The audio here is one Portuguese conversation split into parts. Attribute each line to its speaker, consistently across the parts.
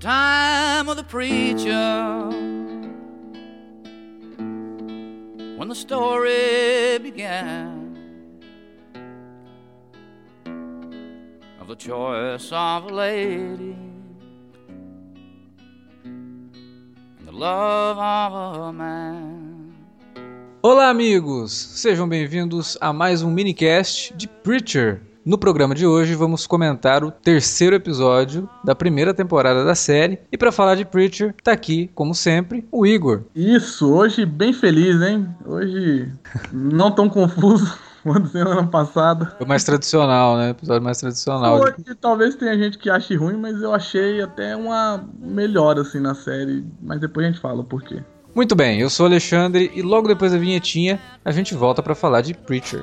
Speaker 1: time of the preacher when the story began of the choice of a lady and the love of a man.
Speaker 2: Olá, amigos! Sejam bem-vindos a mais um minicast de Preacher. No programa de hoje vamos comentar o terceiro episódio da primeira temporada da série. E para falar de Preacher, tá aqui, como sempre, o Igor.
Speaker 3: Isso, hoje bem feliz, hein? Hoje não tão confuso quanto foi ano passado.
Speaker 2: Foi mais tradicional, né? Episódio mais tradicional.
Speaker 3: Hoje talvez tenha gente que ache ruim, mas eu achei até uma melhor assim na série. Mas depois a gente fala o porquê.
Speaker 2: Muito bem, eu sou o Alexandre e logo depois da vinhetinha a gente volta para falar de Preacher.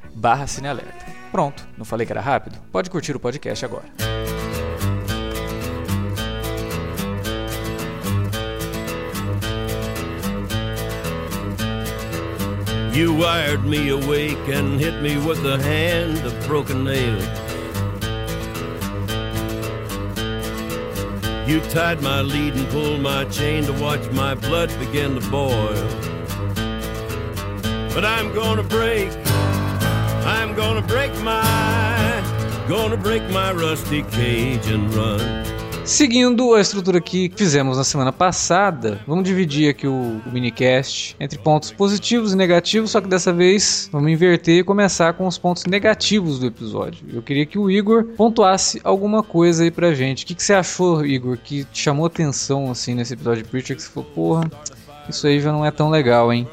Speaker 2: barra Cinealerta. Pronto, não falei que era rápido? Pode curtir o podcast agora.
Speaker 4: You wired me awake and hit me with the hand of broken nails. You tied my lead and pulled my chain to watch my blood begin to boil. But I'm gonna break, I'm gonna break my, gonna break my rusty cage and run.
Speaker 2: Seguindo a estrutura que fizemos na semana passada, vamos dividir aqui o, o, minicast entre pontos positivos e negativos, só que dessa vez vamos inverter e começar com os pontos negativos do episódio. Eu queria que o Igor pontuasse alguma coisa aí pra gente. O que, que você achou, Igor, que te chamou atenção assim nesse episódio de Preacher, que você falou, porra, isso aí já não é tão legal, hein?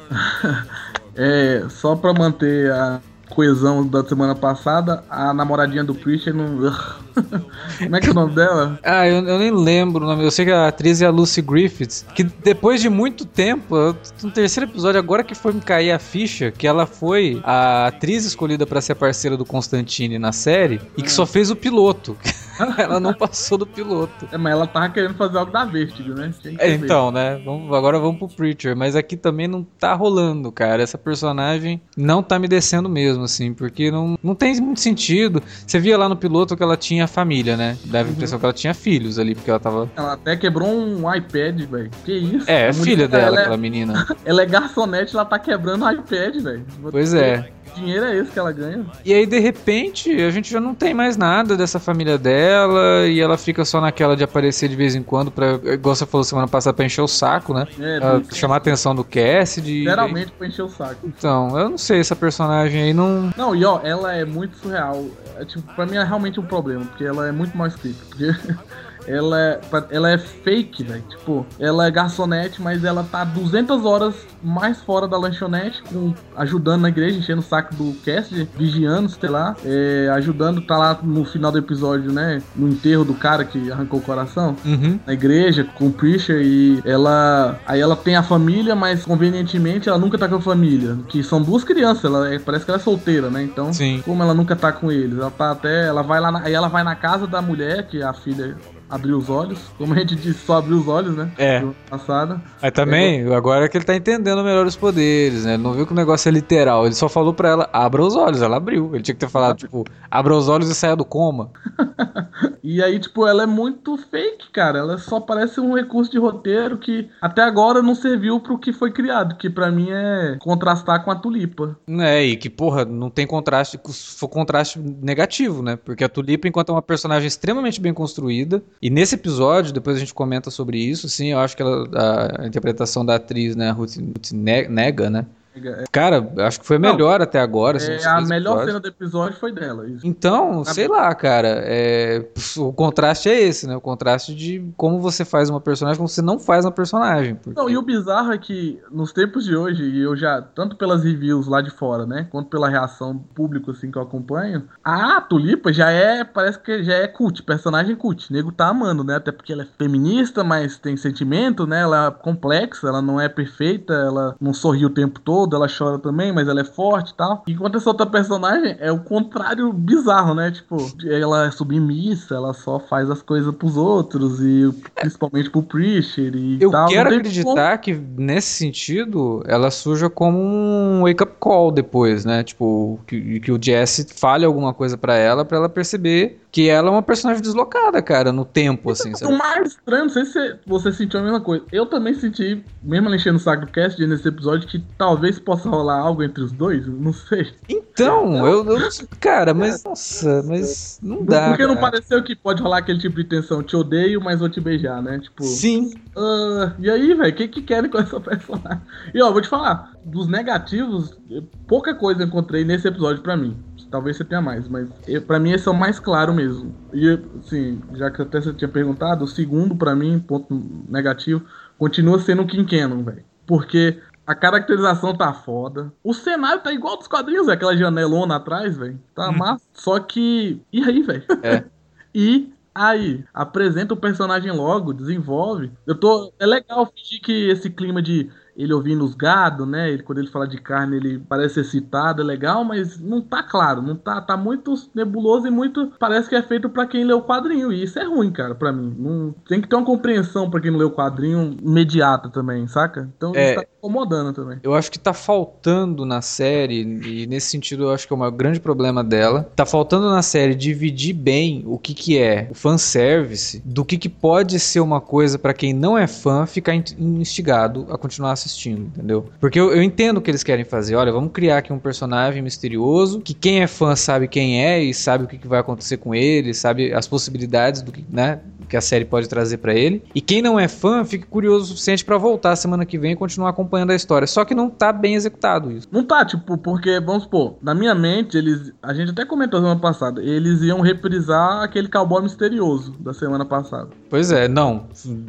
Speaker 3: é, só pra manter a coesão da semana passada, a namoradinha do Christian não. Como é que é o nome dela?
Speaker 2: Ah, eu, eu, nem lembro o nome. Eu sei que a atriz é a Lucy Griffiths. Que depois de muito tempo, no terceiro episódio, agora que foi me cair a ficha, que ela foi a atriz escolhida para ser parceira do Constantine na série e que só fez o piloto. ela não passou do piloto.
Speaker 3: É, mas ela tava querendo fazer algo da Vertigo, né?
Speaker 2: É, então, né? Vamos, agora vamos pro Preacher. Mas aqui também não tá rolando, cara. Essa personagem não tá me descendo mesmo, assim, porque não, não tem muito sentido. Você via lá no piloto que ela tinha família, né? Dava a impressão uhum. que ela tinha filhos ali, porque ela tava.
Speaker 3: Ela até quebrou um iPad, velho. Que isso?
Speaker 2: É, é filha dela, é aquela é... menina.
Speaker 3: ela é garçonete, ela tá quebrando o iPad, velho.
Speaker 2: Pois é
Speaker 3: dinheiro é esse que ela ganha?
Speaker 2: E aí, de repente, a gente já não tem mais nada dessa família dela e ela fica só naquela de aparecer de vez em quando, pra, igual você falou semana passada, pra encher o saco, né? É, chamar a atenção do Cassidy.
Speaker 3: Geralmente pra encher o saco.
Speaker 2: Então, eu não sei, essa personagem aí não.
Speaker 3: Não, e ó, ela é muito surreal. É, tipo, pra mim é realmente um problema, porque ela é muito mal escrita. Porque ela é, ela é fake, velho. Tipo, ela é garçonete, mas ela tá 200 horas mais fora da lanchonete, com, ajudando na igreja, enchendo o saco do Cassidy, vigiando, sei lá, é, ajudando, tá lá no final do episódio, né? No enterro do cara que arrancou o coração,
Speaker 2: uhum.
Speaker 3: na igreja, com o Preacher, e ela. Aí ela tem a família, mas convenientemente ela nunca tá com a família. Que são duas crianças, ela é, parece que ela é solteira, né? Então,
Speaker 2: Sim.
Speaker 3: como ela nunca tá com eles, ela tá até. Ela vai lá, na, aí ela vai na casa da mulher, que é a filha abrir os olhos. Como a gente disse, só abrir os olhos, né?
Speaker 2: É.
Speaker 3: Passada.
Speaker 2: Aí também, agora é que ele tá entendendo melhor os poderes, né? Ele não viu que o negócio é literal. Ele só falou pra ela, abra os olhos. Ela abriu. Ele tinha que ter falado, tipo, abra os olhos e saia do coma.
Speaker 3: e aí, tipo, ela é muito fake, cara. Ela só parece um recurso de roteiro que até agora não serviu pro que foi criado, que para mim é contrastar com a tulipa.
Speaker 2: É, e que, porra, não tem contraste, foi contraste negativo, né? Porque a tulipa, enquanto é uma personagem extremamente bem construída, e nesse episódio, depois a gente comenta sobre isso, sim, eu acho que ela, a, interpretação da atriz, né, Ruth, Ruth Nega, né? Cara, acho que foi a
Speaker 3: Não.
Speaker 2: melhor até agora. assim,
Speaker 3: é, a melhor
Speaker 2: episódios.
Speaker 3: cena do episódio foi dela. Isso.
Speaker 2: Então, sei lá, cara. é, o contraste é esse, né? O contraste de como você faz uma personagem, como você não faz uma personagem. porque-
Speaker 3: Não, e o bizarro é que nos tempos de hoje, e eu já, tanto pelas reviews lá de fora, né, quanto pela reação público, assim, que eu acompanho, a Tulipa já é, parece que já é cult, personagem cult. O nego tá amando, né, até porque ela é feminista, mas tem sentimento, né, ela é complexa, ela não é perfeita, ela não sorri o tempo todo, ela chora também, mas ela é forte e tal. Enquanto essa outra personagem é o contrário bizarro, né, tipo, ela é submissa, ela só faz as coisas pros outros, e principalmente pro Preacher e
Speaker 2: Eu
Speaker 3: tal.
Speaker 2: quero
Speaker 3: Não tem
Speaker 2: acreditar que, nesse sentido, ela surja como um wake-up call depois, né? Tipo, que, que o Jesse fale alguma coisa pra ela, pra ela perceber que ela é uma personagem deslocada, cara, no tempo, assim,
Speaker 3: O
Speaker 2: sabe?
Speaker 3: mais estranho, não sei se você sentiu a mesma coisa. Eu também senti, mesmo ela enchendo o saco do cast nesse episódio, que talvez possa rolar algo entre os dois. Não sei.
Speaker 2: Então, eu, eu não sei. Cara, mas, nossa, mas não dá.
Speaker 3: Porque não
Speaker 2: cara.
Speaker 3: pareceu que pode rolar aquele tipo de tensão, te odeio, mas vou te beijar, né? Tipo,
Speaker 2: Sim.
Speaker 3: ah, e aí, velho, o que, que querem com essa personagem? E ó, vou te falar, dos negativos, pouca coisa eu encontrei nesse episódio pra mim. Talvez você tenha mais, mas pra mim esse é o mais claro mesmo. E, assim, já que até você tinha perguntado, o segundo pra mim, ponto negativo, continua sendo o Quinquenon, velho. Porque a caracterização tá foda. O cenário tá igual dos quadrinhos, velho. Aquela janelona atrás, velho. Tá massa. Só que. E aí, velho?
Speaker 2: É.
Speaker 3: e aí? Apresenta o personagem logo, desenvolve. Eu tô. É legal fingir que esse clima de ele ouvindo os gado, né? Ele, quando ele fala de carne, ele parece excitado, é legal, mas não tá claro, não tá, tá muito nebuloso e muito parece que é feito pra quem lê o quadrinho, e isso é ruim, cara, pra mim. Não tem que ter uma compreensão pra quem não lê o quadrinho imediata também, saca? Então
Speaker 2: É.
Speaker 3: tá incomodando também.
Speaker 2: Eu acho que tá faltando na série, e nesse sentido eu acho que é o maior grande problema dela. Tá faltando na série dividir bem o que, que é o fanservice do que, que pode ser uma coisa pra quem não é fã ficar in- instigado a continuar assistindo, entendeu? Porque eu, eu entendo o que eles querem fazer. Olha, vamos criar aqui um personagem misterioso que quem é fã sabe quem é e sabe o que, que vai acontecer com ele, sabe as possibilidades do que, né, que a série pode trazer pra ele. E quem não é fã fica curioso o suficiente pra voltar semana que vem e continuar acompanhando a história. Só que não tá bem executado isso.
Speaker 3: Não tá, tipo, porque, vamos supor, na minha mente, eles. A gente até comentou semana passada, eles iam reprisar aquele cowboy misterioso da semana passada.
Speaker 2: Pois é, não.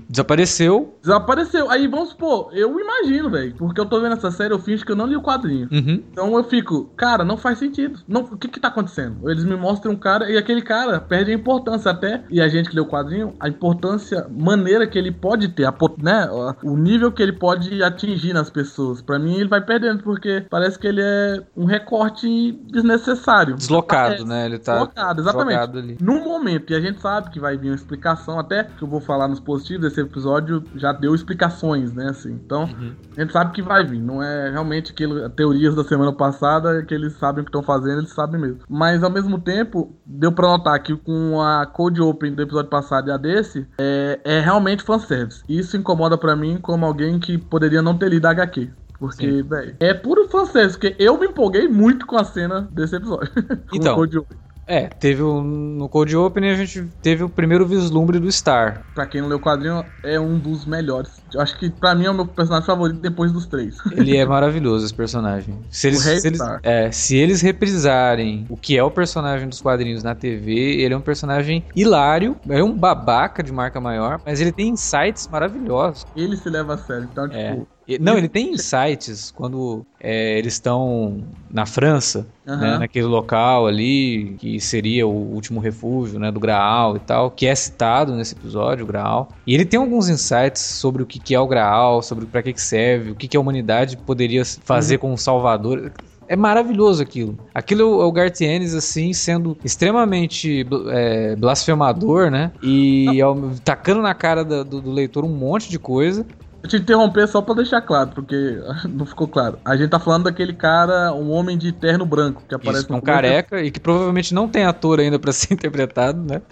Speaker 2: Desapareceu.
Speaker 3: Desapareceu. Aí vamos supor, eu imagino, velho. Porque eu tô vendo essa série, eu finjo que eu não li o quadrinho.
Speaker 2: Uhum.
Speaker 3: Então eu fico, cara, não faz sentido. Não, o que que tá acontecendo? Eles me mostram um cara e aquele cara perde a importância até. E a gente que lê o quadrinho, a importância, maneira que ele pode ter, a, né? O nível que ele pode atingir nas pessoas. Pra mim, ele vai perdendo, porque parece que ele é um recorte desnecessário.
Speaker 2: Deslocado,
Speaker 3: Parece.
Speaker 2: né? Ele tá
Speaker 3: Deslocado, exatamente.
Speaker 2: ali.
Speaker 3: Num momento, e a gente sabe que vai vir uma explicação, até que eu vou falar nos positivos, esse episódio já deu explicações, né, assim. Então,
Speaker 2: Uhum.
Speaker 3: a gente sabe que vai vir, não é realmente aquilo, teorias da semana passada, que eles sabem o que estão fazendo, eles sabem mesmo. Mas, ao mesmo tempo, deu pra notar que com a Code Open do episódio passado e a desse, é, é realmente fanservice. Isso incomoda pra mim como alguém que poderia não ter lido a HQ. Porque, velho, é puro fanservice, porque eu me empolguei muito com a cena desse episódio.
Speaker 2: Então.
Speaker 3: Code.
Speaker 2: É, teve o, no Cold Open a gente teve o primeiro vislumbre do Star.
Speaker 3: Pra quem não leu o quadrinho, é um dos melhores. Eu acho que pra mim é o meu personagem favorito depois dos três.
Speaker 2: Ele é maravilhoso, esse personagem. Se eles, se eles, é, se eles reprisarem o que é o personagem dos quadrinhos na TV, ele é um personagem hilário, é um babaca de marca maior, mas ele tem insights maravilhosos.
Speaker 3: Ele se leva a sério. Então,
Speaker 2: É.
Speaker 3: tipo,
Speaker 2: Não, ele tem insights quando é, eles estão na França,
Speaker 3: Aham.
Speaker 2: né, naquele local ali, que seria o último refúgio né, do Graal e tal, que é citado nesse episódio, o Graal. E ele tem alguns insights sobre o que, que é o Graal, sobre para que, que serve, o que, que a humanidade poderia fazer com o Salvador. É maravilhoso aquilo. Aquilo é o- Gartienes, assim, sendo extremamente é, blasfemador, né? E ao- tacando na cara da- do, do leitor um monte de coisa.
Speaker 3: eu te interromper só pra deixar claro, porque não ficou claro. A gente tá falando daquele cara, um homem de terno branco, que aparece
Speaker 2: Isso, um careca e que provavelmente não tem ator ainda pra ser interpretado, né?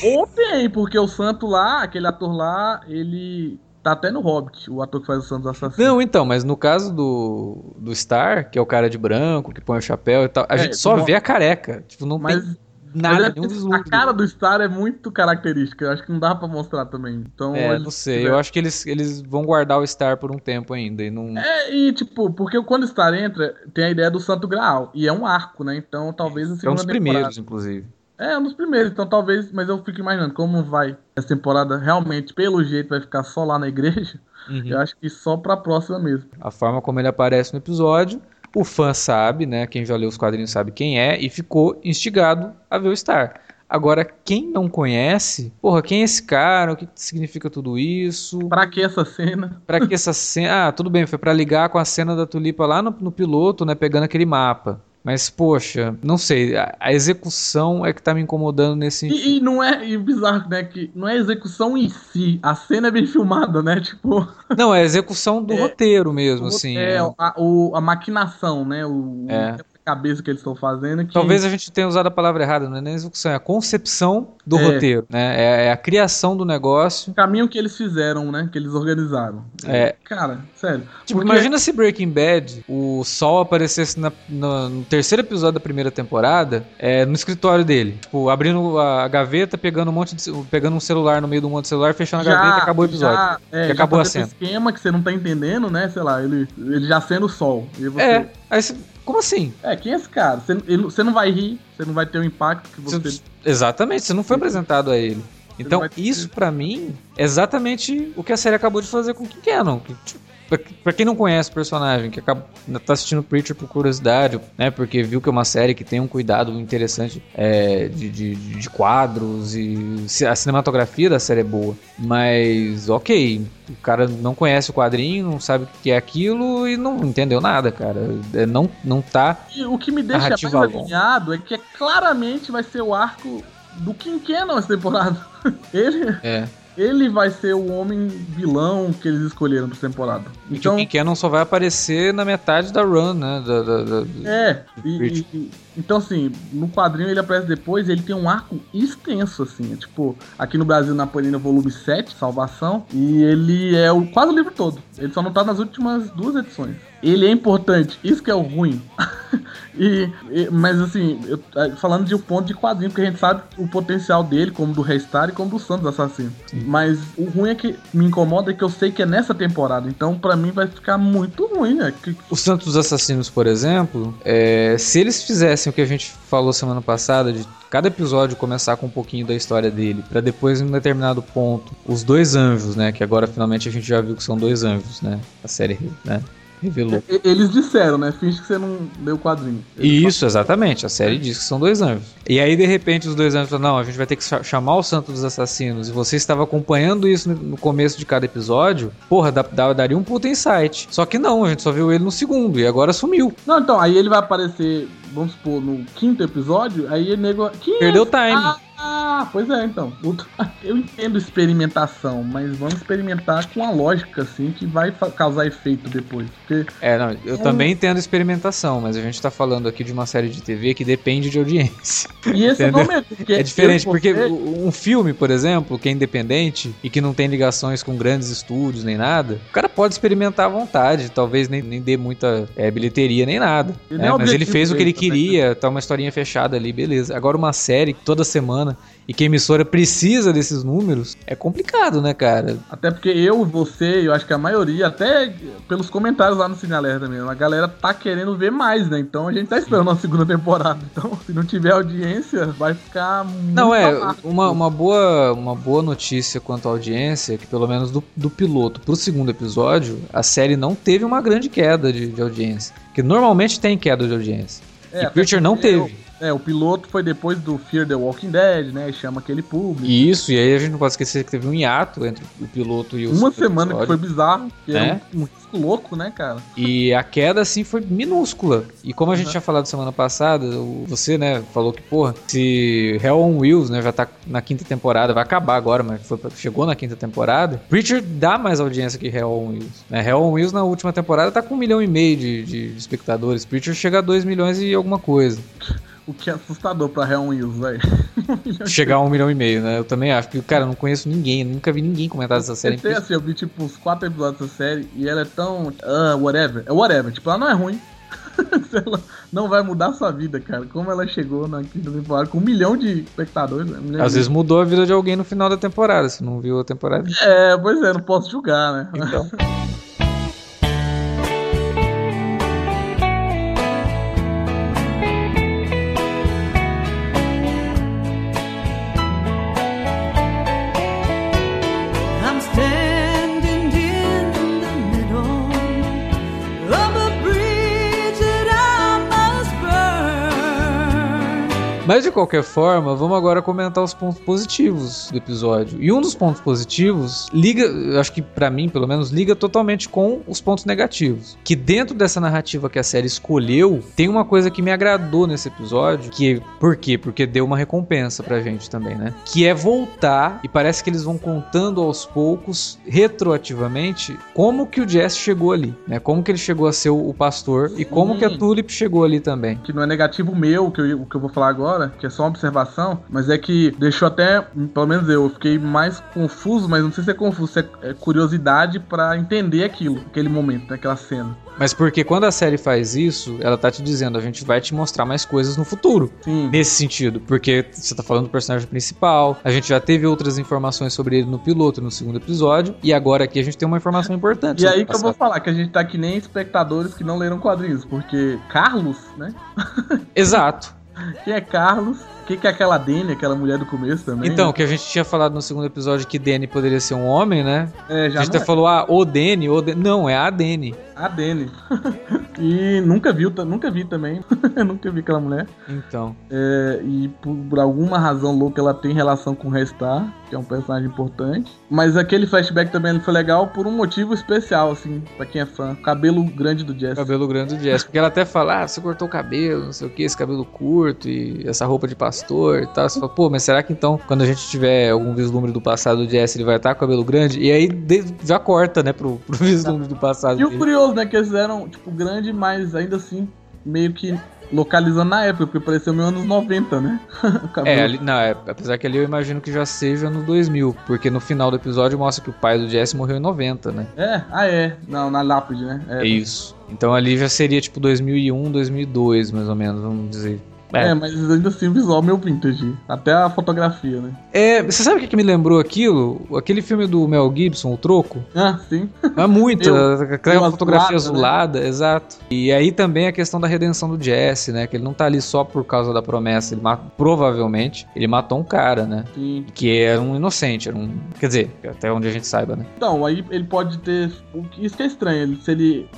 Speaker 3: Ou tem, porque o Santo lá, aquele ator lá, ele tá até no Hobbit, o ator que faz o Santos Assassino.
Speaker 2: Não, então, mas no caso do, do Star, que é o cara de branco, que põe o chapéu e tal, a
Speaker 3: É,
Speaker 2: gente só
Speaker 3: bom.
Speaker 2: vê a careca. Tipo, não
Speaker 3: Mas
Speaker 2: tem... nada,
Speaker 3: Mas é
Speaker 2: nenhum
Speaker 3: a cara do Star é muito característica. Eu acho que não dá pra mostrar também. Então,
Speaker 2: É,
Speaker 3: eles
Speaker 2: não sei. Eu acho que eles, eles vão guardar o Star por um tempo ainda. E não...
Speaker 3: É, e tipo, porque quando o Star entra, tem a ideia do Santo Graal. E é um arco, né? Então talvez a
Speaker 2: é um dos
Speaker 3: temporada-
Speaker 2: primeiros, inclusive.
Speaker 3: É, um dos primeiros, então talvez, mas eu fico imaginando como vai essa temporada realmente, pelo jeito, vai ficar só lá na igreja.
Speaker 2: Uhum.
Speaker 3: Eu acho que só pra próxima mesmo.
Speaker 2: A forma como ele aparece no episódio, o fã sabe, né? Quem já leu os quadrinhos sabe quem é, e ficou instigado a ver o Star. Agora, quem não conhece, porra, quem é esse cara? O que significa tudo isso?
Speaker 3: Pra que essa cena?
Speaker 2: Pra que essa cena? Ah, tudo bem, foi pra ligar com a cena da tulipa lá no, no piloto, né? Pegando aquele mapa. Mas, poxa, não sei, a, a execução é que tá me incomodando nesse sentido.
Speaker 3: E, e não é e o bizarro, né? Que não é a execução em si, a cena é bem filmada, né? Tipo,
Speaker 2: Não, é a execução do
Speaker 3: É,
Speaker 2: roteiro mesmo, assim.
Speaker 3: é,
Speaker 2: é.
Speaker 3: a, o- a maquinação, né? O,
Speaker 2: É.
Speaker 3: a cabeça que eles estão fazendo. Que,
Speaker 2: Talvez a gente tenha usado a palavra errada, não é nem a execução, é a concepção do
Speaker 3: É.
Speaker 2: roteiro, né? É, é a criação do negócio.
Speaker 3: o caminho que eles fizeram, né? Que eles organizaram.
Speaker 2: É.
Speaker 3: Cara, sério.
Speaker 2: Tipo,
Speaker 3: Porque-
Speaker 2: imagina se Breaking Bad, o Sol aparecesse na- no, no terceiro episódio da primeira temporada, é, no escritório dele. Tipo, abrindo a gaveta, pegando um monte de, pegando um celular no meio de um monte de celular, fechando a gaveta e acabou o episódio.
Speaker 3: Já, é, já
Speaker 2: acabou a
Speaker 3: fazendo
Speaker 2: cena.
Speaker 3: esquema que você não tá entendendo, né? Sei lá, ele, ele já sendo o sol. E você,
Speaker 2: É, aí você, como assim?
Speaker 3: é, quem é esse cara? Você, ele- você não vai rir, você não vai ter o impacto que você.
Speaker 2: Você- exatamente, você não foi apresentado a ele. Então, isso pra mim é exatamente o que a série acabou de fazer com o. Que, tipo, pra, pra quem não conhece o personagem, que acaba, tá assistindo Preacher por curiosidade, né? Porque viu que é uma série que tem um cuidado interessante é, de, de, de quadros e a cinematografia da série é boa. Mas, ok, o cara não conhece o quadrinho, não sabe o que é aquilo e não entendeu nada, cara. É, não, não tá.
Speaker 3: E o que me deixa mais alinhado é que é, claramente vai ser o arco do Kim Cannon essa temporada. Ele,
Speaker 2: É.
Speaker 3: ele vai ser o homem vilão que eles escolheram pra temporada.
Speaker 2: E
Speaker 3: Então,
Speaker 2: que o Cannon só vai aparecer na metade da run, né? Da, da- da-
Speaker 3: É, e- e- e- então assim, no quadrinho ele aparece depois, ele tem um arco extenso, assim, é tipo, aqui no Brasil na Panini volume 7, Salvação, e ele é o, quase o livro todo, ele só não tá nas últimas duas edições. Ele é importante, isso que é o ruim. e, e- mas assim, eu- eh, falando de um ponto de quadrinho, porque a gente sabe o potencial dele, como do Restart e como do Santos Assassino. Mas o ruim é que me incomoda é que eu sei que é nessa temporada, então pra mim vai ficar muito ruim, né? Que,
Speaker 2: O Santos Assassinos, por exemplo, é, se eles fizessem o que a gente falou semana passada, de cada episódio começar com um pouquinho da história dele, pra depois, em um determinado ponto, os dois anjos, né? Que agora finalmente a gente já viu que são dois anjos, né? A série, né? Revelou.
Speaker 3: E- Eles disseram, né? Finge que você não leu o quadrinho.
Speaker 2: E Isso, exatamente. A série diz que são dois anjos. E aí, de repente, os dois anjos falam: não, a gente vai ter que cha- chamar o Santo dos Assassinos. E você estava acompanhando isso no- no começo de cada episódio. Porra, dá- dá- daria um puta insight. Só que não, a gente só viu ele no segundo. E agora sumiu.
Speaker 3: Não, então, aí ele vai aparecer, vamos supor, no quinto episódio, aí ele nego. É
Speaker 2: Perdeu o time.
Speaker 3: Ah, ah, pois é, então. Eu entendo experimentação, mas vamos experimentar com a lógica, assim, que vai causar efeito depois. Porque
Speaker 2: É, não, eu também entendo experimentação, mas a gente tá falando aqui de uma série de TV que depende de audiência.
Speaker 3: E esse é o
Speaker 2: É diferente, porque um filme, por exemplo, que é independente e que não tem ligações com grandes estúdios nem nada, o cara pode experimentar à vontade, talvez nem, nem dê muita é, bilheteria nem nada. Né? Mas ele fez o que ele queria, tá uma historinha fechada ali, beleza. Agora uma série toda semana e que a emissora precisa desses números, é complicado, né, cara?
Speaker 3: Até porque eu, você, eu acho que a maioria, até pelos comentários lá no Cine Alerta mesmo, a galera tá querendo ver mais, né? Então a gente tá esperando a segunda temporada. Então, se não tiver audiência, vai ficar muito
Speaker 2: Não, é,
Speaker 3: amargo.
Speaker 2: uma, uma, boa, uma boa notícia quanto à audiência, é que pelo menos do, do piloto pro segundo episódio, a série não teve uma grande queda de, de audiência. Que normalmente tem queda de audiência.
Speaker 3: É,
Speaker 2: e Preacher não teve.
Speaker 3: o- É, o piloto foi depois do Fear the Walking Dead, né? E chama aquele público.
Speaker 2: Isso, e aí a gente não pode esquecer que teve um hiato entre o piloto e o
Speaker 3: Uma semana que foi bizarro, que
Speaker 2: É.
Speaker 3: é um, risco louco, né, cara?
Speaker 2: E a queda, assim, foi minúscula. E como a gente tinha falado semana passada, você, né, falou que, porra, se Hell on Wheels, né, já tá na quinta temporada, vai acabar agora, mas foi chegou na quinta temporada, Preacher dá mais audiência que Hell on Wheels. Né? Hell on Wheels na última temporada tá com um milhão e meio de, de espectadores. Preacher chega a dois milhões e alguma coisa.
Speaker 3: O que é assustador pra Real Wills, velho.
Speaker 2: Chegar a um milhão e meio, né? Eu também acho. Porque, cara, eu não conheço ninguém, nunca vi ninguém comentar dessa série.
Speaker 3: Eu sei, assim, eu vi tipo uns quatro episódios dessa série e ela é tão. Ah, whatever. É whatever. Tipo, ela não é ruim. ela, não vai mudar a sua vida, cara. Como ela chegou na quinta temporada com um milhão de espectadores. Né? Um milhão
Speaker 2: Às
Speaker 3: de-
Speaker 2: vezes mudou a vida de alguém no final da temporada. Se não viu a temporada.
Speaker 3: É, pois é, não posso julgar, né?
Speaker 2: Então. Mas de qualquer forma, vamos agora comentar os pontos positivos do episódio. E um dos pontos positivos liga, acho que pra mim, pelo menos, liga totalmente com os pontos negativos. Que dentro dessa narrativa que a série escolheu, tem uma coisa que me agradou nesse episódio, que por quê? Porque deu uma recompensa pra gente também, né? Que é voltar e parece que eles vão contando aos poucos, retroativamente, como que o Jess chegou ali, né? Como que ele chegou a ser o pastor e como que a
Speaker 3: Sim.
Speaker 2: Tulip chegou ali também.
Speaker 3: que não é negativo meu, que eu, o que eu vou falar agora, que é só uma observação, mas é que deixou até, pelo menos eu, eu fiquei mais confuso, mas não sei se é confuso, se é, é curiosidade pra entender aquilo, aquele momento, né, aquela cena.
Speaker 2: Mas porque quando a série faz isso, ela tá te dizendo, a gente vai te mostrar mais coisas no futuro.
Speaker 3: Sim.
Speaker 2: Nesse sentido, porque você tá falando do personagem principal, a gente já teve outras informações sobre ele no piloto, no segundo episódio, e agora aqui a gente tem uma informação importante.
Speaker 3: E aí que eu vou falar que a gente tá que nem espectadores que não leram quadrinhos, porque Carlos, né?
Speaker 2: Exato.
Speaker 3: Quem é Carlos? O que, que é aquela Dani, aquela mulher do começo também?
Speaker 2: Então,
Speaker 3: né?
Speaker 2: que a gente tinha falado no segundo episódio que Danny poderia ser um homem, né?
Speaker 3: é, já
Speaker 2: a gente até
Speaker 3: é.
Speaker 2: falou, ah, o Danny, o Danny. Não, é a Danny.
Speaker 3: A Dani. e nunca viu, nunca vi também. nunca vi aquela mulher.
Speaker 2: Então.
Speaker 3: É, e por, alguma razão louca ela tem relação com o Restar, que é um personagem importante. Mas aquele flashback também foi legal por um motivo especial, assim, pra quem é fã. Cabelo grande do Jesse.
Speaker 2: Cabelo grande do Jess. Porque ela até fala, ah, você cortou o cabelo, não sei o que, esse cabelo curto e essa roupa de pastor e tal. Você fala, pô, mas será que então, quando a gente tiver algum vislumbre do passado do Jess, ele vai estar com o cabelo grande? E aí já corta, né, pro, pro vislumbre do passado
Speaker 3: E o
Speaker 2: dele.
Speaker 3: curioso, né, que eles fizeram, tipo, grande, mas ainda assim, meio que localizando na época, porque pareceu meio anos 90, né? o cabelo.
Speaker 2: É, ali, não, é, apesar que ali eu imagino que já seja no 2000, porque no final do episódio mostra que o pai do Jesse morreu em 90, né?
Speaker 3: É, ah é, não, na lápide, né?
Speaker 2: É isso. Então ali já seria tipo 2001, 2002, mais ou menos, vamos dizer.
Speaker 3: É, mas ainda assim, o visual meio vintage. Até a fotografia, né?
Speaker 2: É, você sabe o que, que me lembrou aquilo? Aquele filme do Mel Gibson, O Troco?
Speaker 3: Ah, sim.
Speaker 2: É muito,
Speaker 3: Eu-
Speaker 2: aquela
Speaker 3: eu
Speaker 2: fotografia
Speaker 3: azulada,
Speaker 2: azulada, exato. E aí também a questão da redenção do Jesse, né? Que ele não tá ali só por causa da promessa, ele ma- provavelmente ele matou um cara, né?
Speaker 3: Sim.
Speaker 2: Que era um inocente, era um. Quer dizer, até onde a gente saiba, né?
Speaker 3: Então, aí ele pode ter. Isso que é estranho. ele- se ele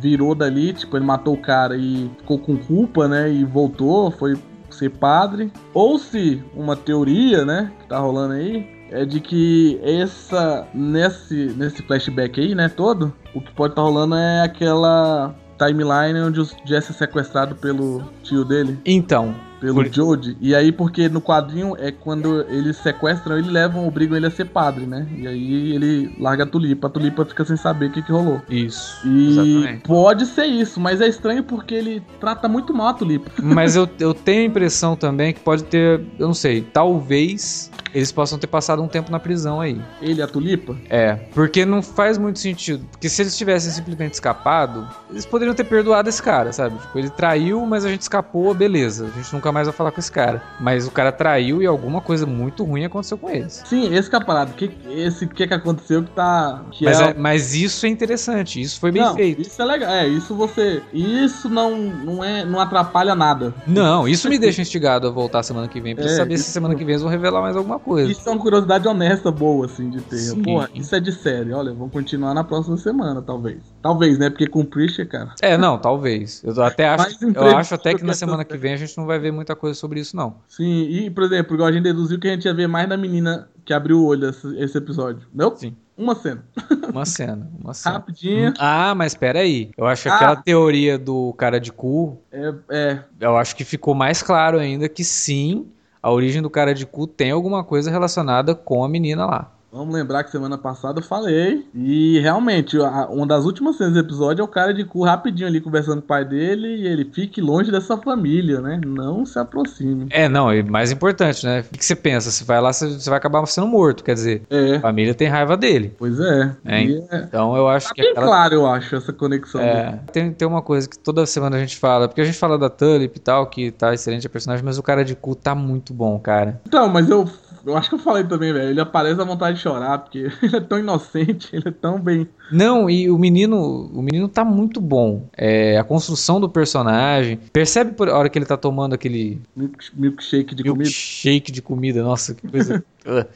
Speaker 3: virou dali, tipo, ele matou o cara e ficou com culpa, né? E voltou, foi ser padre. Ou se uma teoria, né? Que tá rolando aí. É de que essa. Nesse, nesse flashback aí, né? Todo. O que pode estar rolando é aquela timeline onde o Jesse é sequestrado pelo tio dele.
Speaker 2: Então,
Speaker 3: Pelo
Speaker 2: Por-
Speaker 3: Jody. E aí, porque no quadrinho é quando eles sequestram ele, levam, obrigam ele a ser padre, né? E aí ele larga a tulipa. A tulipa fica sem saber o que, que rolou.
Speaker 2: isso.
Speaker 3: E
Speaker 2: Exatamente.
Speaker 3: pode ser isso, mas é estranho porque ele trata muito mal a tulipa.
Speaker 2: Mas eu, eu tenho a impressão também que pode ter, eu não sei, talvez eles possam ter passado um tempo na prisão aí.
Speaker 3: Ele, a tulipa.
Speaker 2: É, porque não faz muito sentido. Porque se eles tivessem simplesmente escapado, eles poderiam ter perdoado esse cara, sabe? Tipo, ele traiu, mas a gente escapou, beleza. A gente nunca mais vai falar com esse cara. Mas o cara traiu e alguma coisa muito ruim aconteceu com eles.
Speaker 3: Sim, esse que é a parada. Que, esse que que aconteceu que tá. Que
Speaker 2: Mas,
Speaker 3: é,
Speaker 2: é- mas isso é interessante, isso foi bem
Speaker 3: não,
Speaker 2: feito.
Speaker 3: Isso é legal. É, isso você. Isso não, não, é, não atrapalha nada.
Speaker 2: Não, isso me deixa instigado a voltar semana que vem pra
Speaker 3: É,
Speaker 2: saber se semana que vem eles vão revelar mais alguma coisa.
Speaker 3: Isso é uma curiosidade honesta boa, assim, de ter.
Speaker 2: Sim.
Speaker 3: Porra, isso é de série. Olha, vamos continuar na próxima semana, talvez. Talvez, né? Porque com o Preacher, cara.
Speaker 2: É, não, talvez. Eu até acho, eu acho até que na semana que vem a gente não vai ver muita coisa sobre isso, não.
Speaker 3: Sim, e, por exemplo, igual a gente deduziu que a gente ia ver mais da menina que abriu o olho esse, esse episódio. Não?
Speaker 2: Sim.
Speaker 3: Uma cena.
Speaker 2: Uma cena, uma cena.
Speaker 3: Rapidinho.
Speaker 2: Ah, mas pera aí. Eu acho que
Speaker 3: Ah.
Speaker 2: aquela teoria do cara de cu,
Speaker 3: É, é,
Speaker 2: eu acho que ficou mais claro ainda que sim, a origem do cara de cu tem alguma coisa relacionada com a menina lá.
Speaker 3: Vamos lembrar que semana passada eu falei. E realmente, a- uma das últimas cenas do episódio é o cara de cu rapidinho ali conversando com o pai dele e ele fique longe dessa família, né? Não se aproxime.
Speaker 2: É, não, e mais importante, né? O que você pensa? Você vai lá, você vai acabar sendo morto, quer dizer, a
Speaker 3: É,
Speaker 2: família tem raiva dele.
Speaker 3: pois é.
Speaker 2: É,
Speaker 3: é
Speaker 2: Então eu acho
Speaker 3: tá
Speaker 2: que
Speaker 3: bem
Speaker 2: aquela
Speaker 3: claro, eu acho, essa conexão. dele.
Speaker 2: É, tem, tem uma coisa que toda semana a gente fala, porque a gente fala da Tulip e tal, que tá excelente a personagem, mas o cara de cu tá muito bom, cara.
Speaker 3: Então, mas eu, eu acho que eu falei também, velho. Ele aparece à vontade de chorar, porque ele é tão inocente, ele é tão bem.
Speaker 2: Não, e o menino, o menino tá muito bom. É, a construção do personagem. Percebe por a hora que ele tá tomando aquele
Speaker 3: milk- Milkshake de comida.
Speaker 2: milkshake de comida, nossa, que coisa.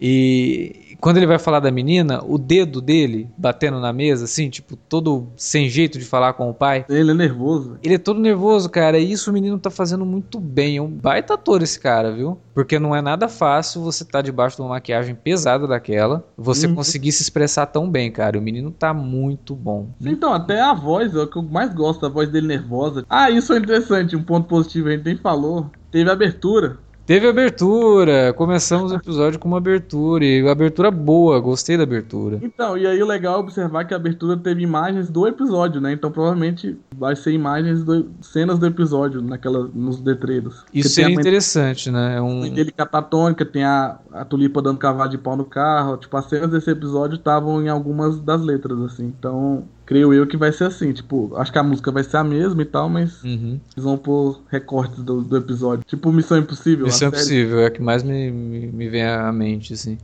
Speaker 2: E quando ele vai falar da menina, o dedo dele batendo na mesa, assim, tipo, todo sem jeito de falar com o pai.
Speaker 3: Ele é nervoso.
Speaker 2: Ele é todo nervoso, cara, e isso o menino tá fazendo muito bem. É um baita ator esse cara, viu? Porque não é nada fácil você tá debaixo de uma maquiagem pesada daquela, você
Speaker 3: Uhum.
Speaker 2: conseguir se expressar tão bem, cara. O menino tá muito bom.
Speaker 3: Então, até a voz, é o que eu mais gosto, a voz dele nervosa. Ah, isso é interessante, um ponto positivo, a gente nem falou. Teve abertura.
Speaker 2: Teve abertura, começamos o episódio com uma abertura, e abertura boa, gostei da abertura.
Speaker 3: Então, e aí o legal é observar que a abertura teve imagens do episódio, né? Então provavelmente vai ser imagens, do, cenas do episódio naquela, nos letreiros.
Speaker 2: Isso
Speaker 3: tem
Speaker 2: seria interessante, né? É um...
Speaker 3: dele catatônica, tem a, a tulipa dando cavalo de pau no carro. Tipo, as cenas desse episódio estavam em algumas das letras, assim. Então, creio eu que vai ser assim. Tipo, acho que a música vai ser a mesma e tal, mas
Speaker 2: Uhum.
Speaker 3: eles vão pôr recortes do, do episódio. Tipo, Missão Impossível.
Speaker 2: Isso é
Speaker 3: a série.
Speaker 2: possível, é a que mais me, me, me vem à mente, assim.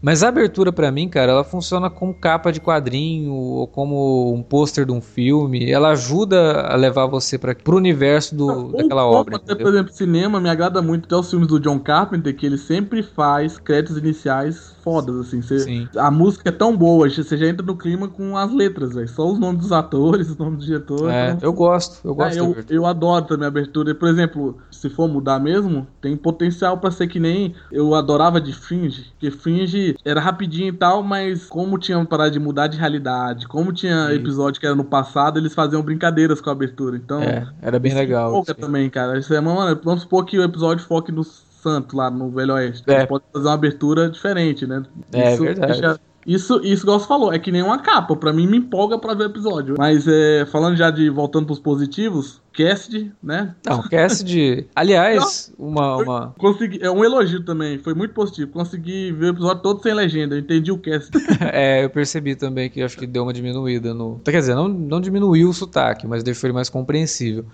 Speaker 2: Mas a abertura pra mim, cara, ela funciona como capa de quadrinho ou como um pôster de um filme. Ela ajuda a levar você para pro universo do,
Speaker 3: Ou
Speaker 2: daquela obra.
Speaker 3: Até, por exemplo, cinema me agrada muito até os filmes do John Carpenter, que ele sempre faz créditos iniciais fodas, assim. Você,
Speaker 2: Sim.
Speaker 3: a música é tão boa, você já entra no clima com as letras, velho. Só os nomes dos atores, os nomes do diretor.
Speaker 2: É,
Speaker 3: então-
Speaker 2: eu gosto, eu gosto
Speaker 3: É, eu, eu adoro também a abertura. Por exemplo, se for mudar mesmo, tem potencial pra ser que nem eu adorava de Fringe, porque Fringe era rapidinho e tal, mas como tinha parado de mudar de realidade, como tinha
Speaker 2: Sim.
Speaker 3: episódio que era no passado, eles faziam brincadeiras com a abertura. Então,
Speaker 2: É, era bem
Speaker 3: isso
Speaker 2: legal.
Speaker 3: empolga
Speaker 2: assim.
Speaker 3: também, cara. Isso é, mano, vamos supor que o episódio foque no Santo lá no Velho Oeste.
Speaker 2: É.
Speaker 3: Podem fazer uma abertura diferente, né?
Speaker 2: É, verdade.
Speaker 3: Isso, isso, igual você falou, é que nem uma capa. Pra mim, me empolga pra ver o episódio. Mas, é, falando já de. Voltando pros positivos, Cast, né?
Speaker 2: Não, Cassidy. Aliás, uma. uma...
Speaker 3: Consegui, é um elogio também, foi muito positivo. Consegui ver o episódio todo sem legenda, eu entendi o cast.
Speaker 2: É, eu percebi também que acho que deu uma diminuída no. Quer dizer, não, não diminuiu o sotaque, mas deixou ele mais compreensível.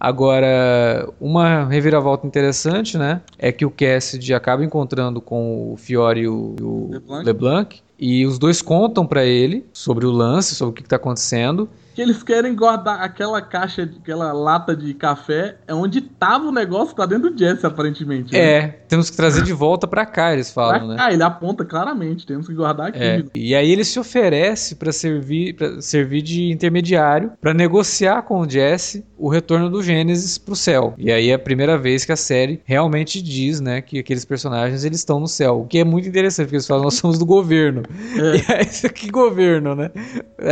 Speaker 2: Agora, uma reviravolta interessante, né? É que o Cassidy acaba encontrando com o Fiore e o, o
Speaker 3: LeBlanc.
Speaker 2: LeBlanc. E os dois contam pra ele sobre o lance, sobre o que, que tá acontecendo.
Speaker 3: Que eles querem guardar aquela caixa, aquela lata de café, é onde tava o negócio, tá dentro do Jesse, aparentemente. né?
Speaker 2: É, temos que trazer de volta pra cá, eles
Speaker 3: Pra
Speaker 2: falam, né?
Speaker 3: ele aponta claramente, temos que guardar aqui.
Speaker 2: É, e aí ele se oferece para servir, pra servir de intermediário para negociar com o Jesse o retorno do Gênesis pro céu. E aí é a primeira vez que a série realmente diz, né, que aqueles personagens eles estão no céu, o que é muito interessante porque eles falam nós somos do governo. E aí que governo, né?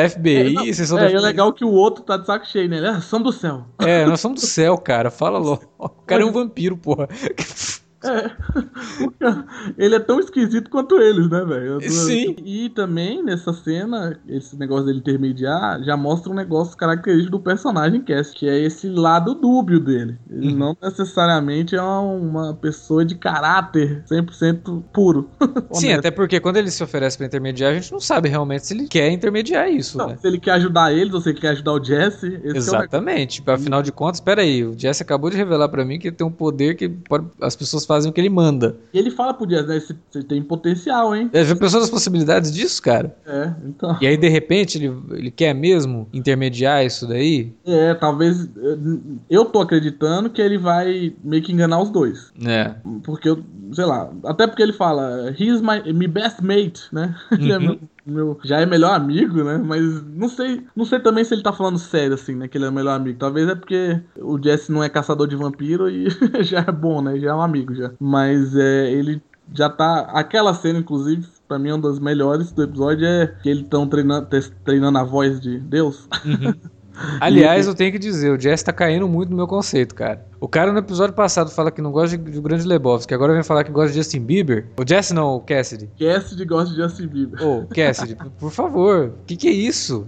Speaker 2: FBI,
Speaker 3: não,
Speaker 2: vocês são
Speaker 3: É,
Speaker 2: da
Speaker 3: é legal que o outro tá de saco cheio, né? Ele é são do céu.
Speaker 2: É, nós somos do céu, cara. Fala logo. O cara é um vampiro, porra.
Speaker 3: Ele é tão esquisito quanto eles, né, velho?
Speaker 2: Sim.
Speaker 3: E também, nessa cena, esse negócio dele intermediar, já mostra um negócio característico do personagem Cass, que é esse lado dúbio dele. Ele
Speaker 2: Uhum.
Speaker 3: não necessariamente é uma pessoa de caráter 100% puro.
Speaker 2: Sim, até porque quando ele se oferece pra intermediar, a gente não sabe realmente se ele quer intermediar isso,
Speaker 3: Não,
Speaker 2: né?
Speaker 3: se ele quer ajudar eles ou se ele quer ajudar o Jesse, esse é o.
Speaker 2: Exatamente. Afinal de contas, peraí, o Jesse acabou de revelar pra mim que tem um poder que pode- as pessoas fazem o que ele manda.
Speaker 3: E ele fala pro Jesse, né? Você tem potencial, hein?
Speaker 2: É, Já pensou nas possibilidades disso, cara?
Speaker 3: É, então.
Speaker 2: E aí, de repente, ele, ele quer mesmo intermediar isso daí?
Speaker 3: É, talvez. Eu tô acreditando que ele vai meio que enganar os dois.
Speaker 2: É.
Speaker 3: Porque eu, sei lá, até porque ele fala, he's my, my best mate, né? Ele é
Speaker 2: Uhum.
Speaker 3: Meu, já é melhor amigo, né? Mas não sei, não sei também se ele tá falando sério assim, né? Que ele é melhor amigo. Talvez é porque o Jesse não é caçador de vampiro e já é bom, né? Já é um amigo já. Mas é, ele já tá. Aquela cena, inclusive, pra mim, é uma das melhores do episódio é que eles estão treinando, treinando a voz de Deus.
Speaker 2: Uhum. Aliás, eu tenho que dizer, o Jess tá caindo muito no meu conceito, cara. O cara no episódio passado fala que não gosta de, de Grande Lebowski, agora vem falar que gosta de Justin Bieber. O Jess não, o Cassidy.
Speaker 3: Cassidy gosta de Justin Bieber.
Speaker 2: Ô, Cassidy, por favor, o que, que é isso?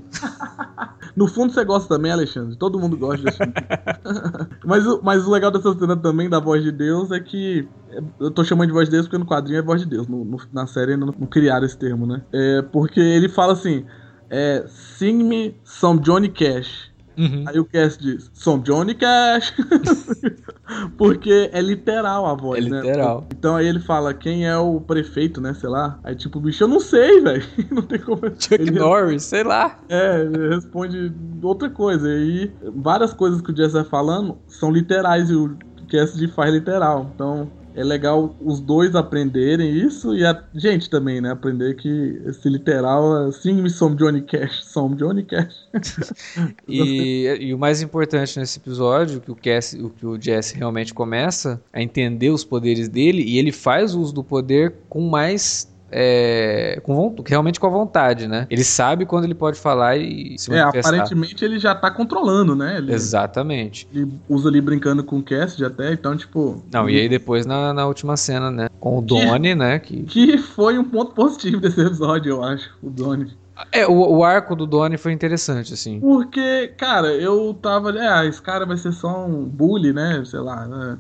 Speaker 3: No fundo você gosta também, Alexandre. Todo mundo gosta de Justin Bieber. mas, o- mas o legal dessa cena também da voz de Deus é que. é, Eu tô chamando de voz de Deus porque no quadrinho é voz de Deus. No- no- na série ainda não, não criaram esse termo, né? É, porque ele fala assim: é, Sing me some Johnny Cash.
Speaker 2: Uhum.
Speaker 3: Aí o Cass diz, some Johnny Cash. Porque é literal a voz,
Speaker 2: É
Speaker 3: né?
Speaker 2: literal.
Speaker 3: Então aí ele fala, quem é o prefeito, né? Sei lá. Aí tipo, bicho, eu não sei, velho. Não tem como.
Speaker 2: Chuck
Speaker 3: ele,
Speaker 2: Norris, sei lá.
Speaker 3: É, ele responde outra coisa. E várias coisas que o Jess vai falando são literais e o Cassidy faz literal. Então, é legal os dois aprenderem isso e a gente também, né? Aprender que esse literal é Sing me some Johnny Cash, some Johnny Cash.
Speaker 2: E, e o mais importante nesse episódio, que o, Cass, o que o Jesse realmente começa a entender os poderes dele e ele faz uso do poder com mais. É, com realmente com a vontade, né? Ele sabe quando ele pode falar e se
Speaker 3: É,
Speaker 2: manifestar.
Speaker 3: aparentemente ele já tá controlando, né? Ele,
Speaker 2: Exatamente.
Speaker 3: ele usa ali brincando com o Cassidy até, então, tipo.
Speaker 2: Não, e aí depois na, na última cena, né? Com o Donnie, né? Que...
Speaker 3: Que foi um ponto positivo desse episódio, eu acho, o Donnie.
Speaker 2: É, o, o arco do Donnie foi interessante, assim.
Speaker 3: Porque, cara, eu tava. É, ah, esse cara vai ser só um bully, né? Sei lá. né?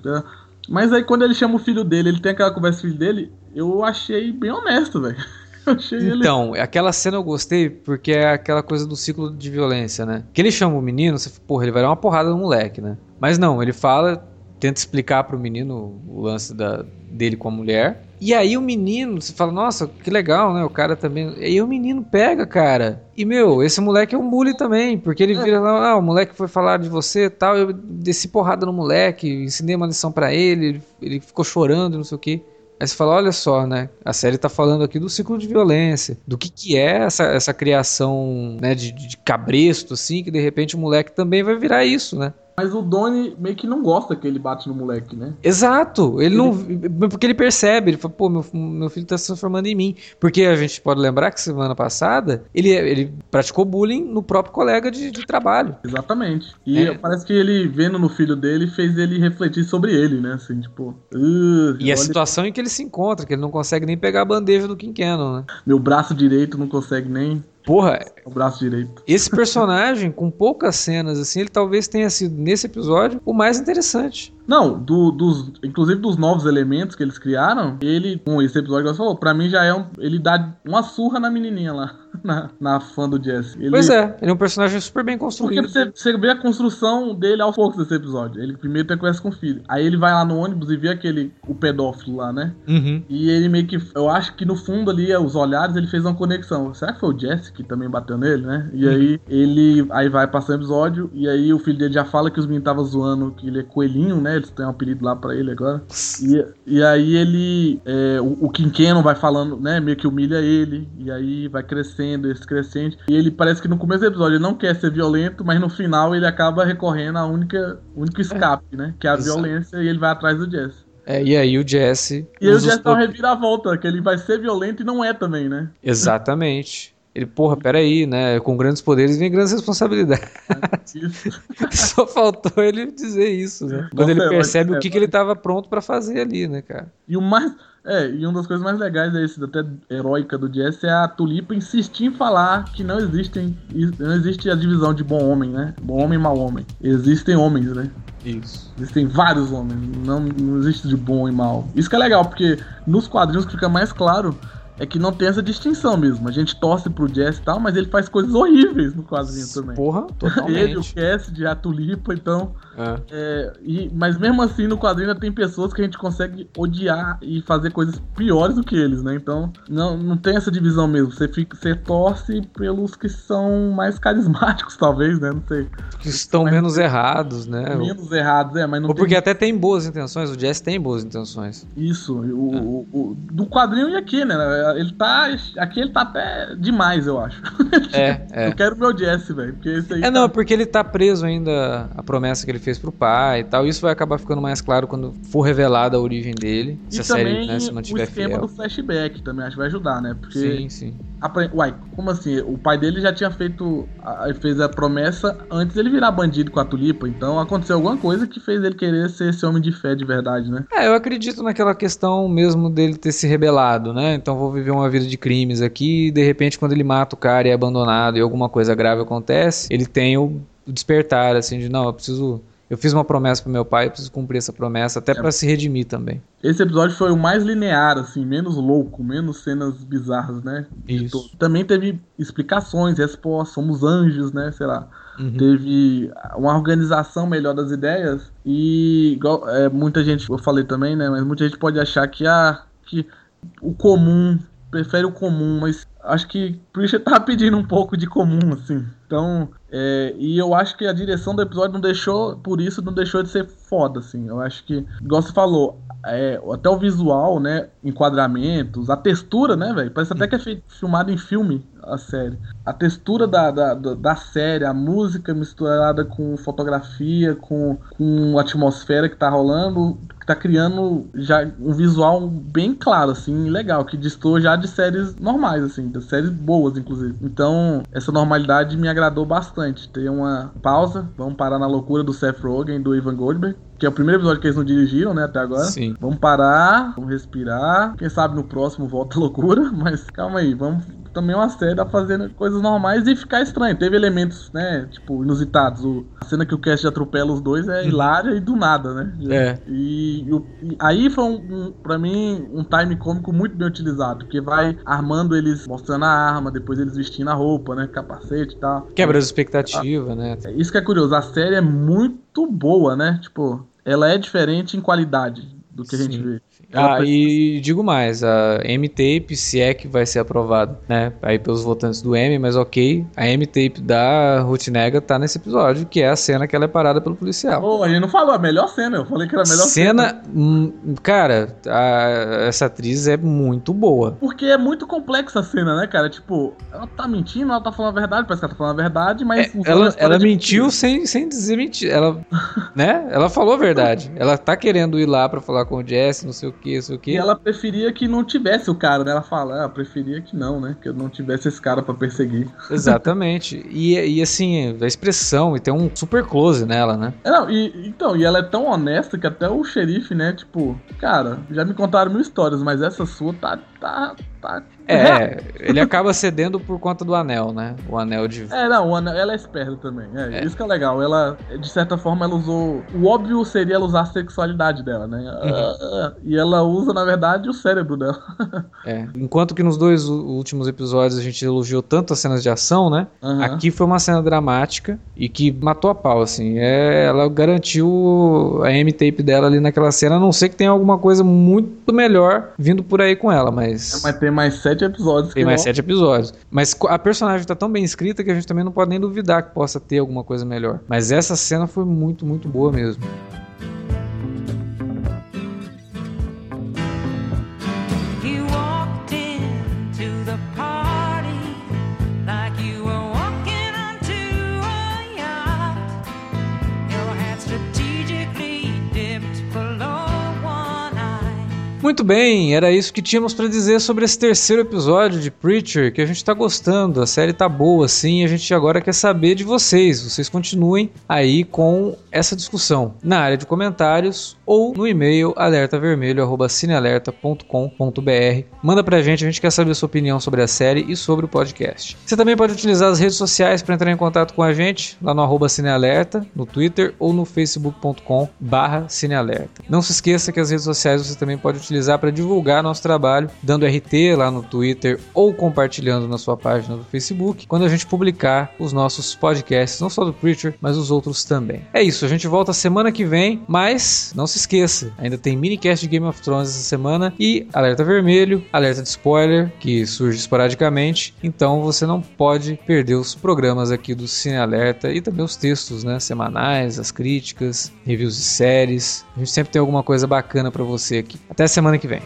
Speaker 3: Mas aí quando ele chama o filho dele, ele tem aquela conversa com o filho dele, eu achei bem honesto, velho. Eu achei ele.
Speaker 2: Então, aquela cena eu gostei porque é aquela coisa do ciclo de violência, né? Que ele chama o menino, você fala, porra, ele vai dar uma porrada no moleque, né? Mas não, ele fala, tenta explicar pro menino o lance da, dele com a mulher. E aí o menino, você fala, nossa, que legal, né? O cara também. E aí o menino pega, cara. E, meu, esse moleque é um bully também, porque ele vira lá, ah, o moleque foi falar de você e tal. Eu desci porrada no moleque, ensinei uma lição pra ele, ele, ele ficou chorando, não sei o quê. Aí você fala, olha só, né? A série tá falando aqui do ciclo de violência, do que que é essa, essa criação, né, de, de cabresto, assim, que de repente o moleque também vai virar isso, né?
Speaker 3: Mas o Donnie meio que não gosta que ele bate no moleque, né?
Speaker 2: Exato, ele não. Porque ele percebe, ele fala, pô, meu, meu filho tá se transformando em mim. Porque a gente pode lembrar que semana passada ele, ele praticou bullying no próprio colega de, de trabalho.
Speaker 3: Exatamente. E
Speaker 2: É.
Speaker 3: parece que ele, vendo no filho dele, fez ele refletir sobre ele, né? Assim, tipo. "Uh,
Speaker 2: E a situação em que ele se encontra, que ele não consegue nem pegar a bandeja do Quinqueno, né?
Speaker 3: Meu braço direito não consegue nem.
Speaker 2: Porra,
Speaker 3: O braço direito.
Speaker 2: esse personagem, com poucas cenas, assim, ele talvez tenha sido, nesse episódio, o mais interessante.
Speaker 3: Não, do- dos, inclusive dos novos elementos que eles criaram, ele, com esse episódio que você falou, pra mim já é um. Ele dá uma surra na menininha lá, na, na fã do Jesse. Ele,
Speaker 2: Pois é, ele é um personagem super bem
Speaker 3: Porque
Speaker 2: construído.
Speaker 3: você, você vê a construção dele aos poucos desse episódio. Ele primeiro tem conversa com o filho. Aí ele vai lá no ônibus e vê aquele. o pedófilo lá, né?
Speaker 2: Uhum.
Speaker 3: E ele meio que. Eu acho que no fundo ali, os olhares, ele fez uma conexão. Será que foi o Jesse que também bateu nele, né? E aí ele. Aí vai passar o episódio. E aí o filho dele já fala que os meninos estavam zoando que ele é coelhinho, né? Eles têm um apelido lá pra ele agora. E, e aí ele. é, o, o Quinqueno vai falando, né? Meio que humilha ele. E aí vai crescendo, esse crescente. E ele parece que no começo do episódio ele não quer ser violento, mas no final ele acaba recorrendo à única, único escape, né? Que é a
Speaker 2: Exato.
Speaker 3: violência. E ele vai atrás do Jesse.
Speaker 2: É, e aí o Jesse.
Speaker 3: E aí o
Speaker 2: os
Speaker 3: Jesse dá uma
Speaker 2: po-
Speaker 3: reviravolta, que ele vai ser violento e não é também, né?
Speaker 2: Exatamente. Ele, porra, peraí, né? Com grandes poderes vem grandes responsabilidades. Só faltou ele dizer isso, né? Quando ele
Speaker 3: é,
Speaker 2: percebe
Speaker 3: mas-
Speaker 2: o que, que ele tava pronto pra fazer ali, né, cara?
Speaker 3: E o mais. É, e uma das coisas mais legais é esse, até heróica do Jesse, é a Tulipa insistir em falar que não existem. Não existe a divisão de bom homem, né? Bom homem e mau homem. Existem homens, né?
Speaker 2: Isso.
Speaker 3: Existem vários homens. Não, não existe de bom e mal. Isso que é legal, porque nos quadrinhos que fica mais claro é que não tem essa distinção mesmo. A gente torce pro Jesse e tal, mas ele faz coisas horríveis no quadrinho também.
Speaker 2: Porra,
Speaker 3: Ele, o
Speaker 2: totalmente.
Speaker 3: Cassidy, a Tulipa, então.
Speaker 2: É.
Speaker 3: É, e, mas mesmo assim, no quadrinho ainda tem pessoas que a gente consegue odiar e fazer coisas piores do que eles, né? Então, não, não tem essa divisão mesmo. Você, fica, você torce pelos que são mais carismáticos, talvez, né? Não sei.
Speaker 2: Que estão menos errados, né?
Speaker 3: Menos errados, é, mas não
Speaker 2: Ou
Speaker 3: tem
Speaker 2: porque até tem boas intenções, o Jesse tem boas intenções.
Speaker 3: isso. O, o- o- do quadrinho e aqui, né? Ele tá. Aqui ele tá até demais, eu acho.
Speaker 2: É, é.
Speaker 3: Eu quero o meu Jesse, velho.
Speaker 2: É,
Speaker 3: tá-
Speaker 2: não, porque ele tá preso ainda à promessa que ele fez pro pai e tal. Isso vai acabar ficando mais claro quando for revelada a origem dele. Se
Speaker 3: E
Speaker 2: a série né, se
Speaker 3: o
Speaker 2: mantiver
Speaker 3: esquema
Speaker 2: fiel.
Speaker 3: do flashback também, acho que vai ajudar, né? Porque
Speaker 2: Sim, sim.
Speaker 3: apre- Uai, como assim? O pai dele já tinha feito. a- fez a promessa antes dele virar bandido com a tulipa. Então aconteceu alguma coisa que fez ele querer ser esse homem de fé de verdade, né?
Speaker 2: É, eu acredito naquela questão mesmo dele ter se rebelado, né? Então vou viver uma vida de crimes aqui e de repente quando ele mata o cara e é abandonado e alguma coisa grave acontece, ele tem o o despertar, assim, de não, eu preciso. Eu fiz uma promessa pro meu pai, eu preciso cumprir essa promessa, até pra se redimir também.
Speaker 3: Esse episódio foi o mais linear, assim, menos louco, menos cenas bizarras, né?
Speaker 2: Isso.
Speaker 3: Também teve explicações, respostas, somos anjos, né? Sei lá.
Speaker 2: Uhum.
Speaker 3: Teve uma organização melhor das ideias e igual, é, muita gente, eu falei também, né? Mas muita gente pode achar que, ah, que o comum, prefere o comum, mas acho que Preacher tava pedindo um pouco de comum, assim. Então, é, e eu acho que a direção do episódio não deixou, por isso, não deixou de ser foda, assim. Eu acho que, igual você falou, é, até o visual, né? Enquadramentos, a textura, né, velho? Parece até que é filmado em filme a série. A textura da, da, da, da série, a música misturada com fotografia, com, com a atmosfera que tá rolando, que tá criando já um visual bem claro, assim, legal, que distor já de séries normais, assim, de séries boas, inclusive. Então, essa normalidade me agradou bastante. Tem uma pausa, vamos parar na loucura do Seth Rogen e do Ivan Goldberg. Que é o primeiro episódio que eles não dirigiram, né, até agora.
Speaker 2: Sim.
Speaker 3: Vamos parar, vamos respirar. Quem sabe no próximo volta loucura, mas calma aí, vamos também uma série dá fazendo coisas normais e ficar estranho. Teve elementos, né, tipo, inusitados. O, a cena que o Cast atropela os dois é hilária e do nada, né?
Speaker 2: É.
Speaker 3: E, o- e aí foi, um, um, pra mim, um time cômico muito bem utilizado, porque vai armando eles mostrando a arma, depois eles vestindo a roupa, né, capacete e tal.
Speaker 2: Quebra as expectativas, né?
Speaker 3: É Isso que é curioso, a série é muito boa, né? Tipo, ela é diferente em qualidade do que a gente
Speaker 2: Sim.
Speaker 3: vê.
Speaker 2: Ah,
Speaker 3: Ela-
Speaker 2: e digo mais, a M-Tape, se é que vai ser aprovado, né, aí pelos votantes do M, mas ok, a M-Tape da Rutinega tá nesse episódio, que é a cena que ela é parada pelo policial.
Speaker 3: Pô, a gente não falou a melhor cena, eu falei que era a melhor cena.
Speaker 2: cena, hum, cara, a- essa atriz é muito boa.
Speaker 3: Porque é muito complexa a cena, né, cara? Tipo, ela tá mentindo, ela tá falando a verdade, parece que ela tá falando a verdade, mas.
Speaker 2: É, Ela, ela mentiu sem, sem dizer mentira. Ela, né? Ela falou a verdade. Ela tá querendo ir lá pra falar com o Jesse, não sei o que, não sei o que.
Speaker 3: E ela preferia que não tivesse o cara, né? Ela fala, ah, preferia que não, né? Que eu não tivesse esse cara pra perseguir.
Speaker 2: Exatamente. E, e assim, a expressão, e tem um super close nela, né?
Speaker 3: É, não, e, então, e ela é tão honesta que até o xerife, né? Tipo, cara, já me contaram mil histórias, mas essa sua tá. tá. tá.
Speaker 2: É, ele acaba cedendo por conta do anel, né? O anel de.
Speaker 3: É, não, o Ana- ela é esperta também. É, isso que é legal. Ela, de certa forma, ela usou. O óbvio seria ela usar a sexualidade dela, né? Ah, ah, E ela usa, na verdade, o cérebro dela.
Speaker 2: É. Enquanto que nos dois últimos episódios a gente elogiou tanto as cenas de ação, né?
Speaker 3: Aham.
Speaker 2: Aqui foi uma cena dramática e que matou a pau, assim. É, ela garantiu a M-tape dela ali naquela cena, a não ser que tenha alguma coisa muito melhor vindo por aí com ela, mas.
Speaker 3: Mas tem mais sete episódios
Speaker 2: Tem mais
Speaker 3: vão-
Speaker 2: sete episódios. Mas a personagem tá tão bem escrita que a gente também não pode nem duvidar que possa ter alguma coisa melhor. Mas essa cena foi muito, muito boa mesmo. Muito bem, era isso que tínhamos pra dizer sobre esse terceiro episódio de Preacher, que a gente tá gostando, a série tá boa sim, a gente agora quer saber de vocês. Vocês continuem aí com essa discussão na área de comentários ou no e-mail alertavermelho@cinealerta.com.br. Manda pra gente, a gente quer saber a sua opinião sobre a série e sobre o podcast. Você também pode utilizar as redes sociais para entrar em contato com a gente, lá no arroba cinealerta, no Twitter ou no facebook.com barra cinealerta. Não se esqueça que as redes sociais você também pode utilizar para divulgar nosso trabalho, dando RT lá no Twitter ou compartilhando na sua página do Facebook, quando a gente publicar os nossos podcasts, não só do Preacher, mas os outros também. É isso, a gente volta semana que vem, mas não se esqueça, ainda tem minicast de Game of Thrones essa semana e alerta vermelho, alerta de spoiler, que surge esporadicamente, então você não pode perder os programas aqui do Cine Alerta e também os textos, né, semanais, as críticas, reviews de séries. A gente sempre tem alguma coisa bacana para você aqui. Até semana que vem.